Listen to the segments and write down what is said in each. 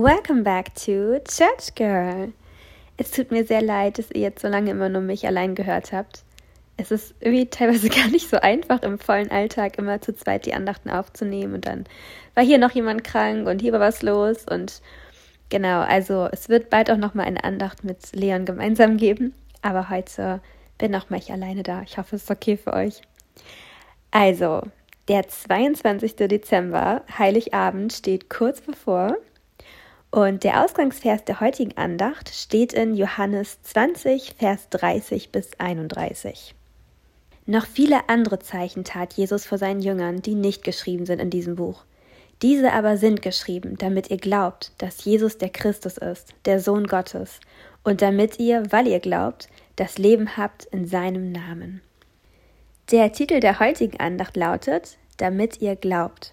Welcome back to Church Girl. Es tut mir sehr leid, dass ihr jetzt so lange immer nur mich allein gehört habt. Es ist irgendwie teilweise gar nicht so einfach, im vollen Alltag immer zu zweit die Andachten aufzunehmen und dann war hier noch jemand krank und hier war was los und genau, also es wird bald auch noch mal eine Andacht mit Leon gemeinsam geben, aber heute bin auch mal ich alleine da. Ich hoffe, es ist okay für euch. Also, der 22. Dezember, Heiligabend, steht kurz bevor. Und der Ausgangsvers der heutigen Andacht steht in Johannes 20, Vers 30 bis 31. Noch viele andere Zeichen tat Jesus vor seinen Jüngern, die nicht geschrieben sind in diesem Buch. Diese aber sind geschrieben, damit ihr glaubt, dass Jesus der Christus ist, der Sohn Gottes, und damit ihr, weil ihr glaubt, das Leben habt in seinem Namen. Der Titel der heutigen Andacht lautet, damit ihr glaubt.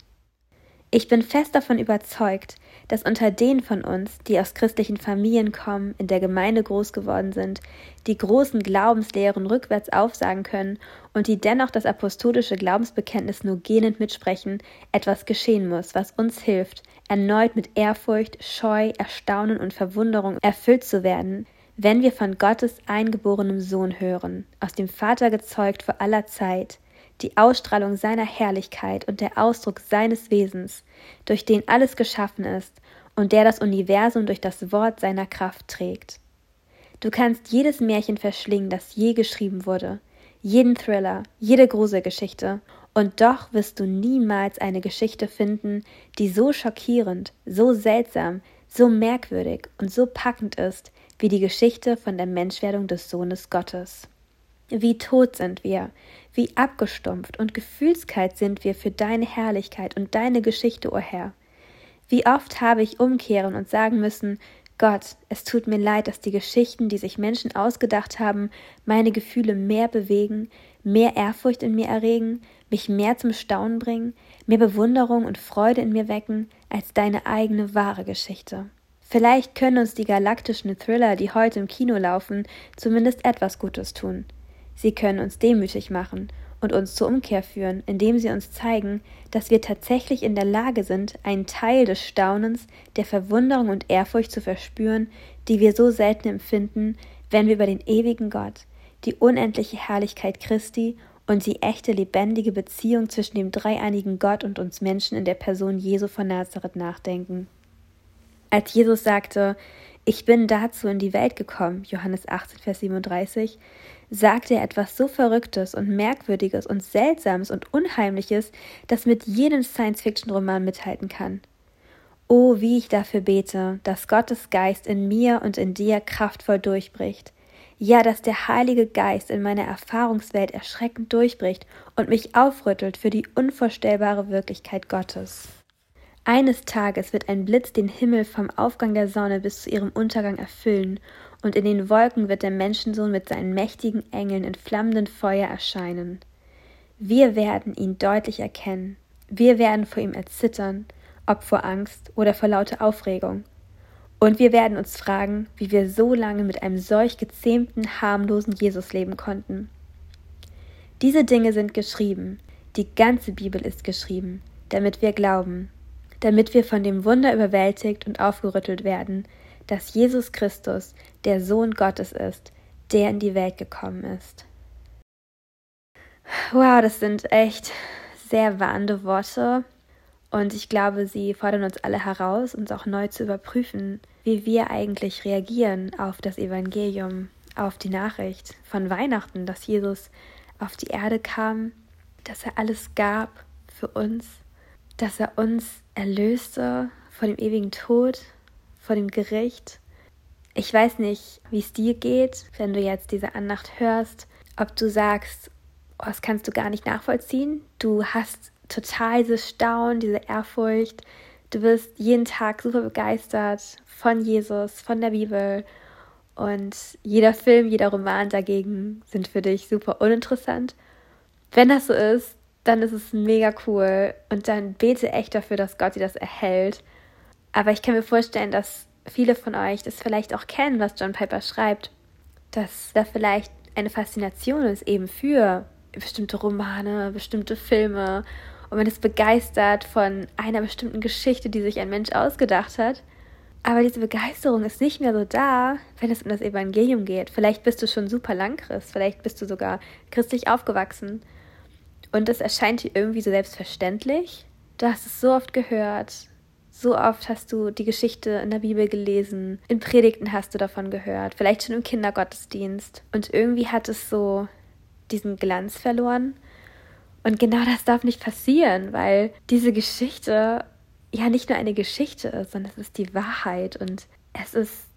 Ich bin fest davon überzeugt, dass unter denen von uns, die aus christlichen Familien kommen, in der Gemeinde groß geworden sind, die großen Glaubenslehren rückwärts aufsagen können und die dennoch das apostolische Glaubensbekenntnis nur gähnend mitsprechen, etwas geschehen muss, was uns hilft, erneut mit Ehrfurcht, Scheu, Erstaunen und Verwunderung erfüllt zu werden, wenn wir von Gottes eingeborenem Sohn hören, aus dem Vater gezeugt vor aller Zeit, die Ausstrahlung seiner Herrlichkeit und der Ausdruck seines Wesens, durch den alles geschaffen ist und der das Universum durch das Wort seiner Kraft trägt. Du kannst jedes Märchen verschlingen, das je geschrieben wurde, jeden Thriller, jede Gruselgeschichte, und doch wirst du niemals eine Geschichte finden, die so schockierend, so seltsam, so merkwürdig und so packend ist, wie die Geschichte von der Menschwerdung des Sohnes Gottes. Wie tot sind wir, wie abgestumpft und gefühlskalt sind wir für deine Herrlichkeit und deine Geschichte, o oh Herr. Wie oft habe ich umkehren und sagen müssen, Gott, es tut mir leid, dass die Geschichten, die sich Menschen ausgedacht haben, meine Gefühle mehr bewegen, mehr Ehrfurcht in mir erregen, mich mehr zum Staunen bringen, mehr Bewunderung und Freude in mir wecken, als deine eigene wahre Geschichte. Vielleicht können uns die galaktischen Thriller, die heute im Kino laufen, zumindest etwas Gutes tun. Sie können uns demütig machen und uns zur Umkehr führen, indem sie uns zeigen, dass wir tatsächlich in der Lage sind, einen Teil des Staunens, der Verwunderung und Ehrfurcht zu verspüren, die wir so selten empfinden, wenn wir über den ewigen Gott, die unendliche Herrlichkeit Christi und die echte lebendige Beziehung zwischen dem dreieinigen Gott und uns Menschen in der Person Jesu von Nazareth nachdenken. Als Jesus sagte, ich bin dazu in die Welt gekommen, Johannes 18, Vers 37, sagte er etwas so Verrücktes und Merkwürdiges und Seltsames und Unheimliches, das mit jedem Science-Fiction-Roman mithalten kann. Oh, wie ich dafür bete, dass Gottes Geist in mir und in dir kraftvoll durchbricht. Ja, dass der Heilige Geist in meiner Erfahrungswelt erschreckend durchbricht und mich aufrüttelt für die unvorstellbare Wirklichkeit Gottes. Eines Tages wird ein Blitz den Himmel vom Aufgang der Sonne bis zu ihrem Untergang erfüllen, und in den Wolken wird der Menschensohn mit seinen mächtigen Engeln in flammendem Feuer erscheinen. Wir werden ihn deutlich erkennen, wir werden vor ihm erzittern, ob vor Angst oder vor lauter Aufregung. Und wir werden uns fragen, wie wir so lange mit einem solch gezähmten, harmlosen Jesus leben konnten. Diese Dinge sind geschrieben, die ganze Bibel ist geschrieben, damit wir glauben, damit wir von dem Wunder überwältigt und aufgerüttelt werden, dass Jesus Christus der Sohn Gottes ist, der in die Welt gekommen ist. Wow, das sind echt sehr warnende Worte und ich glaube, sie fordern uns alle heraus, uns auch neu zu überprüfen, wie wir eigentlich reagieren auf das Evangelium, auf die Nachricht von Weihnachten, dass Jesus auf die Erde kam, dass er alles gab für uns, dass er uns erlöste vor dem ewigen Tod, vor dem Gericht. Ich weiß nicht, wie es dir geht, wenn du jetzt diese Andacht hörst, ob du sagst, oh, das kannst du gar nicht nachvollziehen. Du hast total dieses Staunen, diese Ehrfurcht. Du bist jeden Tag super begeistert von Jesus, von der Bibel. Und jeder Film, jeder Roman dagegen sind für dich super uninteressant. Wenn das so ist, dann ist es mega cool und dann bete echt dafür, dass Gott dir das erhält. Aber ich kann mir vorstellen, dass viele von euch das vielleicht auch kennen, was John Piper schreibt, dass da vielleicht eine Faszination ist eben für bestimmte Romane, bestimmte Filme und man ist begeistert von einer bestimmten Geschichte, die sich ein Mensch ausgedacht hat. Aber diese Begeisterung ist nicht mehr so da, wenn es um das Evangelium geht. Vielleicht bist du schon super lang Christ, vielleicht bist du sogar christlich aufgewachsen. Und es erscheint dir irgendwie so selbstverständlich. Du hast es so oft gehört, so oft hast du die Geschichte in der Bibel gelesen, in Predigten hast du davon gehört, vielleicht schon im Kindergottesdienst. Und irgendwie hat es so diesen Glanz verloren. Und genau das darf nicht passieren, weil diese Geschichte ja nicht nur eine Geschichte ist, sondern es ist die Wahrheit und es ist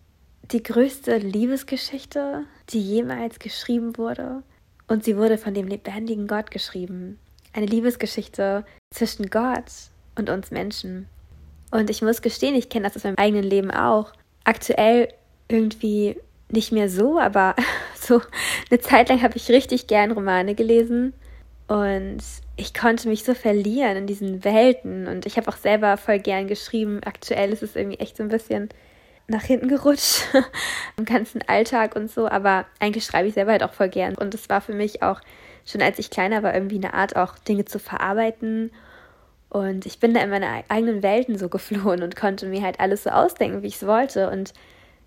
die größte Liebesgeschichte, die jemals geschrieben wurde. Und sie wurde von dem lebendigen Gott geschrieben. Eine Liebesgeschichte zwischen Gott und uns Menschen. Und ich muss gestehen, ich kenne das aus meinem eigenen Leben auch. Aktuell irgendwie nicht mehr so, aber so eine Zeit lang habe ich richtig gern Romane gelesen. Und ich konnte mich so verlieren in diesen Welten und ich habe auch selber voll gern geschrieben. Aktuell ist es irgendwie echt so ein bisschen nach hinten gerutscht im ganzen Alltag und so, aber eigentlich schreibe ich selber halt auch voll gern. Und es war für mich auch schon als ich kleiner war irgendwie eine Art auch Dinge zu verarbeiten. Und ich bin da in meine eigenen Welten so geflohen und konnte mir halt alles so ausdenken, wie ich es wollte. Und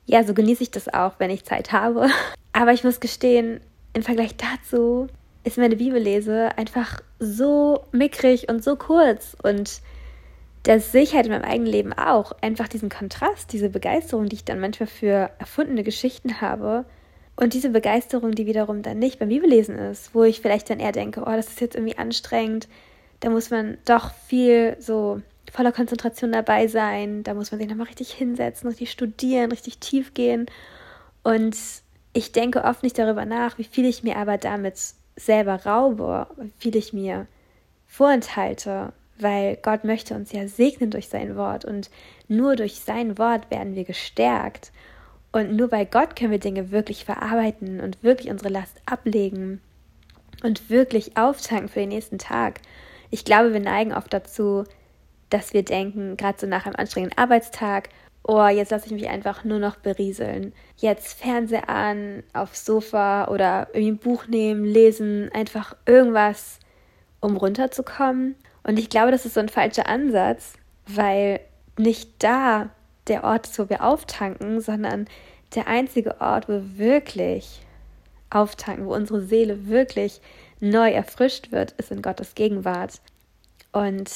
ja, so genieße ich das auch, wenn ich Zeit habe. Aber ich muss gestehen, im Vergleich dazu ist meine Bibellese einfach so mickrig und so kurz. Und das sehe ich halt in meinem eigenen Leben auch. Einfach diesen Kontrast, diese Begeisterung, die ich dann manchmal für erfundene Geschichten habe. Und diese Begeisterung, die wiederum dann nicht beim Bibellesen ist, wo ich vielleicht dann eher denke, oh, das ist jetzt irgendwie anstrengend. Da muss man doch viel so voller Konzentration dabei sein. Da muss man sich nochmal richtig hinsetzen, richtig studieren, richtig tief gehen. Und ich denke oft nicht darüber nach, wie viel ich mir aber damit selber raube, wie viel ich mir vorenthalte, weil Gott möchte uns ja segnen durch sein Wort und nur durch sein Wort werden wir gestärkt. Und nur bei Gott können wir Dinge wirklich verarbeiten und wirklich unsere Last ablegen und wirklich auftanken für den nächsten Tag. Ich glaube, wir neigen oft dazu, dass wir denken, gerade so nach einem anstrengenden Arbeitstag, oh, jetzt lasse ich mich einfach nur noch berieseln. Jetzt Fernseher an, aufs Sofa oder irgendwie ein Buch nehmen, lesen, einfach irgendwas, um runterzukommen. Und ich glaube, das ist so ein falscher Ansatz, weil nicht da der Ort ist, wo wir auftanken, sondern der einzige Ort, wo wir wirklich auftanken, wo unsere Seele wirklich neu erfrischt wird, ist in Gottes Gegenwart. Und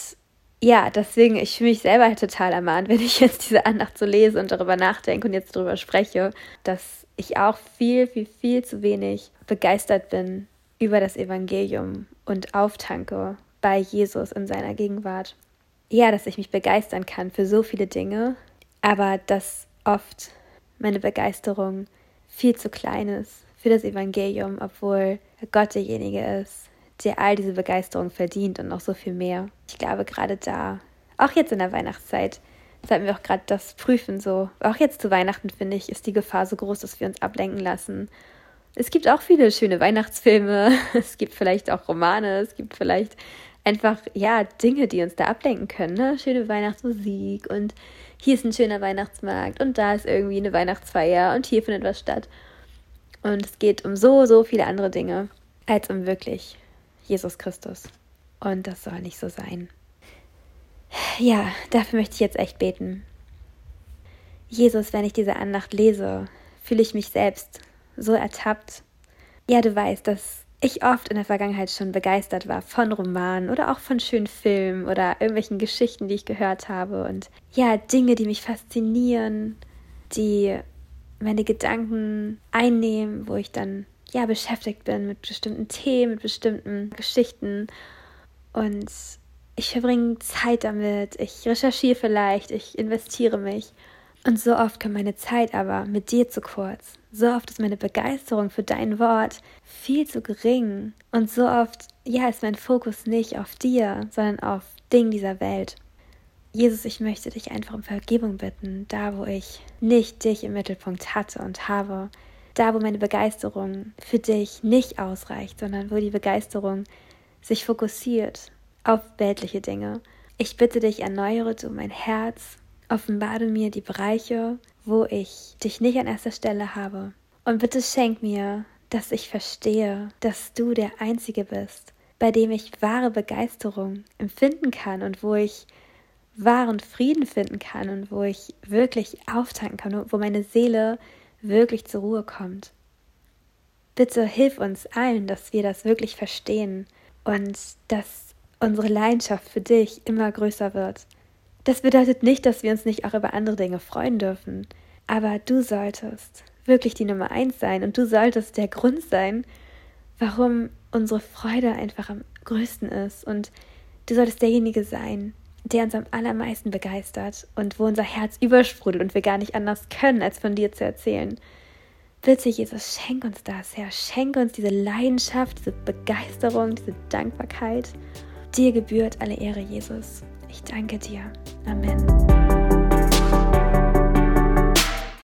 ja, deswegen, ich fühle mich selber halt total ermahnt, wenn ich jetzt diese Andacht so lese und darüber nachdenke und jetzt darüber spreche, dass ich auch viel, viel, viel zu wenig begeistert bin über das Evangelium und auftanke bei Jesus in seiner Gegenwart. Ja, dass ich mich begeistern kann für so viele Dinge, aber dass oft meine Begeisterung viel zu klein ist für das Evangelium, obwohl Gott derjenige ist, der all diese Begeisterung verdient und noch so viel mehr. Ich glaube, gerade da, auch jetzt in der Weihnachtszeit, sollten wir auch gerade das prüfen. So, auch jetzt zu Weihnachten, finde ich, ist die Gefahr so groß, dass wir uns ablenken lassen. Es gibt auch viele schöne Weihnachtsfilme, es gibt vielleicht auch Romane, es gibt vielleicht einfach, ja, Dinge, die uns da ablenken können. Ne? Schöne Weihnachtsmusik und hier ist ein schöner Weihnachtsmarkt und da ist irgendwie eine Weihnachtsfeier und hier findet was statt. Und es geht um so, so viele andere Dinge, als um wirklich Jesus Christus. Und das soll nicht so sein. Ja, dafür möchte ich jetzt echt beten. Jesus, wenn ich diese Andacht lese, fühle ich mich selbst so ertappt. Ja, du weißt, dass ich oft in der Vergangenheit schon begeistert war von Romanen oder auch von schönen Filmen oder irgendwelchen Geschichten, die ich gehört habe. Und ja, Dinge, die mich faszinieren, die meine Gedanken einnehmen, wo ich dann ja beschäftigt bin mit bestimmten Themen, mit bestimmten Geschichten und ich verbringe Zeit damit, ich recherchiere vielleicht, ich investiere mich. Und so oft kommt meine Zeit aber mit dir zu kurz. So oft ist meine Begeisterung für dein Wort viel zu gering. Und so oft, ja, ist mein Fokus nicht auf dir, sondern auf Dingen dieser Welt. Jesus, ich möchte dich einfach um Vergebung bitten, da wo ich nicht dich im Mittelpunkt hatte und habe, da, wo meine Begeisterung für dich nicht ausreicht, sondern wo die Begeisterung sich fokussiert auf weltliche Dinge. Ich bitte dich, erneuere du mein Herz, offenbare mir die Bereiche, wo ich dich nicht an erster Stelle habe. Und bitte schenk mir, dass ich verstehe, dass du der Einzige bist, bei dem ich wahre Begeisterung empfinden kann und wo ich wahren Frieden finden kann und wo ich wirklich auftanken kann, wo meine Seele wirklich zur Ruhe kommt. Bitte hilf uns allen, dass wir das wirklich verstehen und dass unsere Leidenschaft für dich immer größer wird. Das bedeutet nicht, dass wir uns nicht auch über andere Dinge freuen dürfen, aber du solltest wirklich die Nummer eins sein und du solltest der Grund sein, warum unsere Freude einfach am größten ist und du solltest derjenige sein, der uns am allermeisten begeistert und wo unser Herz übersprudelt und wir gar nicht anders können, als von dir zu erzählen. Bitte, Jesus, schenk uns das, Herr. Schenk uns diese Leidenschaft, diese Begeisterung, diese Dankbarkeit. Dir gebührt alle Ehre, Jesus. Ich danke dir. Amen.